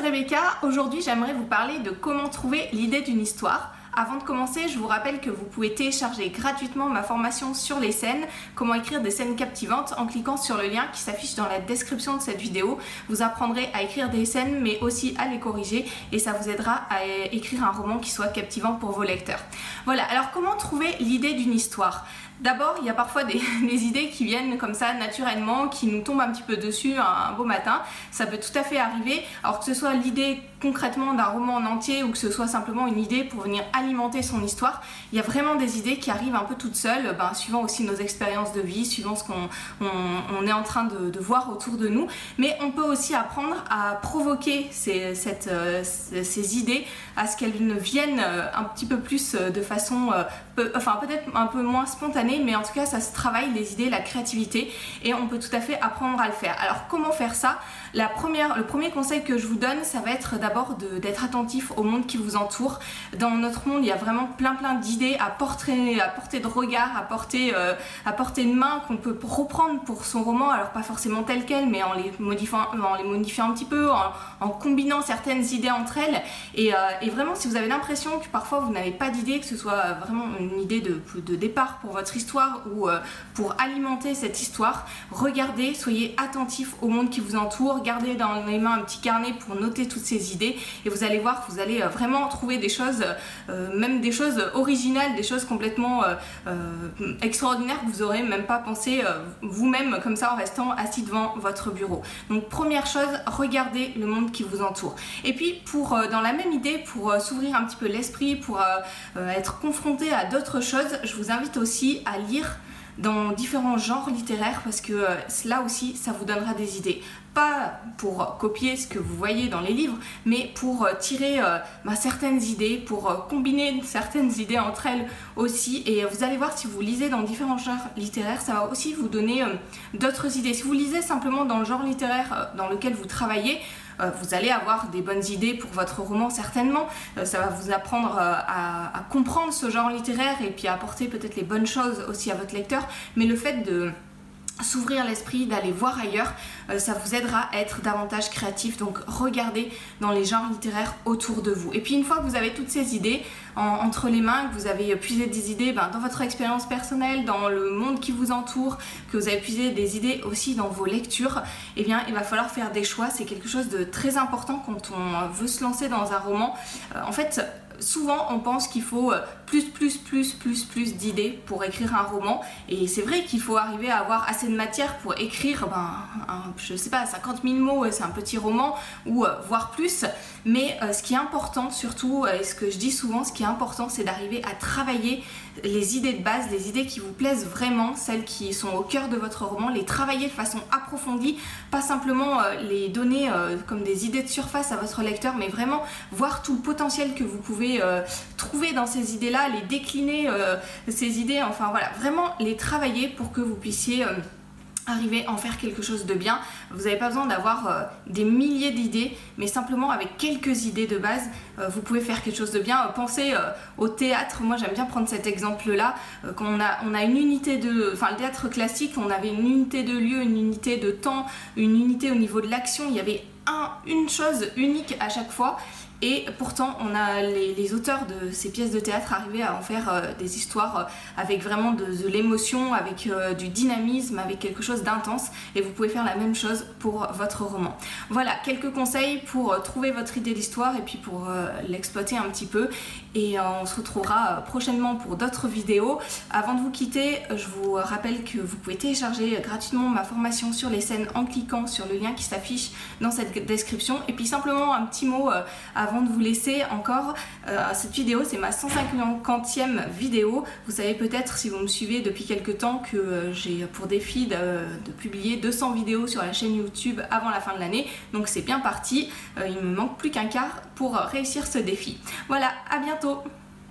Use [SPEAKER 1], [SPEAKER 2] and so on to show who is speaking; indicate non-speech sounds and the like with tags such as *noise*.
[SPEAKER 1] Rebecca. Aujourd'hui, j'aimerais vous parler de comment trouver l'idée d'une histoire. Avant de commencer, je vous rappelle que vous pouvez télécharger gratuitement ma formation sur les scènes, comment écrire des scènes captivantes en cliquant sur le lien qui s'affiche dans la description de cette vidéo. Vous apprendrez à écrire des scènes mais aussi à les corriger et ça vous aidera à écrire un roman qui soit captivant pour vos lecteurs. Voilà, alors comment trouver l'idée d'une histoire? D'abord, il y a parfois *laughs* des, idées qui viennent comme ça naturellement, qui nous tombent un petit peu dessus un, beau matin. Ça peut tout à fait arriver. Alors que ce soit l'idée concrètement d'un roman en entier ou que ce soit simplement une idée pour venir alimenter son histoire, il y a vraiment des idées qui arrivent un peu toutes seules, ben, suivant aussi nos expériences de vie, suivant ce qu'on on, est en train de, voir autour de nous. Mais on peut aussi apprendre à provoquer ces, euh, idées, à ce qu'elles ne viennent euh, un petit peu plus euh, de façon, enfin peut-être un peu moins spontanée mais en tout cas ça se travaille les idées, la créativité et on peut tout à fait apprendre à le faire. Alors comment faire ça? Le premier conseil que je vous donne, ça va être d'être attentif au monde qui vous entoure. Dans notre monde, il y a vraiment plein plein d'idées à porter, à porter de regard, à porter, euh, à porter de main qu'on peut reprendre pour son roman, alors pas forcément tel quel, mais en les modifiant, en les modifiant un petit peu, en, combinant certaines idées entre elles. Et, euh, et vraiment, si vous avez l'impression que parfois vous n'avez pas d'idée, que ce soit vraiment une idée de, de départ pour votre histoire ou euh, pour alimenter cette histoire, regardez, soyez attentif au monde qui vous entoure, gardez dans les mains un petit carnet pour noter toutes ces idées et vous allez voir que vous allez euh, vraiment trouver des choses, euh, même des choses originales, des choses complètement extraordinaires que vous aurez même pas pensé vous-même comme ça en restant assis devant votre bureau. Donc première chose, regardez le monde qui vous entoure. Et puis pour dans la même idée, pour s'ouvrir un petit peu l'esprit, pour être confronté à d'autres choses, je vous invite aussi à lire dans différents genres littéraires parce que euh, là aussi ça vous donnera des idées. Pas pour copier ce que vous voyez dans les livres, mais pour euh, tirer euh, certaines idées, pour combiner certaines idées entre elles aussi. Et vous allez voir si vous lisez dans différents genres littéraires, ça va aussi vous donner d'autres idées. Si vous lisez simplement dans le genre littéraire dans lequel vous travaillez, vous allez avoir des bonnes idées pour votre roman certainement. Euh, ça va vous apprendre euh, à comprendre ce genre littéraire et puis à apporter peut-être les bonnes choses aussi à votre lecteur. Mais le fait de s'ouvrir l'esprit, d'aller voir ailleurs, euh, ça vous aidera à être davantage créatif. Donc regardez dans les genres littéraires autour de vous. Et puis une fois que vous avez toutes ces idées entre les mains, que vous avez puisé des idées ben, dans votre expérience personnelle, dans le monde qui vous entoure, que vous avez puisé des idées aussi dans vos lectures, eh bien il va falloir faire des choix. C'est quelque chose de très important quand on veut se lancer dans un roman. Euh, en fait, souvent on pense qu'il faut euh, plus, plus, plus, plus, plus d'idées pour écrire un roman. Et c'est vrai qu'il faut arriver à avoir assez de matière pour écrire, ben, je sais pas, 50 000 mots, c'est un petit roman, ou euh, voire plus. Mais euh, ce qui est important surtout, et ce que je dis souvent, ce qui est important, c'est d'arriver à travailler les idées de base, les idées qui vous plaisent vraiment, celles qui sont au cœur de votre roman, les travailler de façon approfondie, pas simplement les donner comme des idées de surface à votre lecteur, mais vraiment voir tout le potentiel que vous pouvez euh, trouver dans ces idées-là, les décliner, euh, ces idées, enfin voilà, vraiment les travailler pour que vous puissiez euh, arriver à en faire quelque chose de bien. Vous n'avez pas besoin d'avoir des milliers d'idées, mais simplement avec quelques idées de base, vous pouvez faire quelque chose de bien. pensez au théâtre, moi j'aime bien prendre cet exemple-là, quand on a, on a une unité de... Enfin le théâtre classique, on avait une unité de lieu, une unité de temps, une unité au niveau de l'action, il y avait un, une chose unique à chaque fois. Et pourtant, on a les, auteurs de ces pièces de théâtre arrivé à en faire euh, des histoires euh, avec vraiment de, l'émotion, avec euh, du dynamisme, avec quelque chose d'intense. Et vous pouvez faire la même chose pour votre roman. Voilà, quelques conseils pour trouver votre idée d'histoire et puis pour l'exploiter un petit peu. Et on se retrouvera prochainement pour d'autres vidéos. Avant de vous quitter, je vous rappelle que vous pouvez télécharger gratuitement ma formation sur les scènes en cliquant sur le lien qui s'affiche dans cette description. Et puis simplement un petit mot avant avant de vous laisser encore, euh, cette vidéo c'est ma 150e vidéo. Vous savez peut-être si vous me suivez depuis quelques temps que euh, j'ai pour défi de, de, publier 200 vidéos sur la chaîne YouTube avant la fin de l'année. Donc c'est bien parti, euh, il me manque plus qu'un quart pour réussir ce défi. Voilà, à bientôt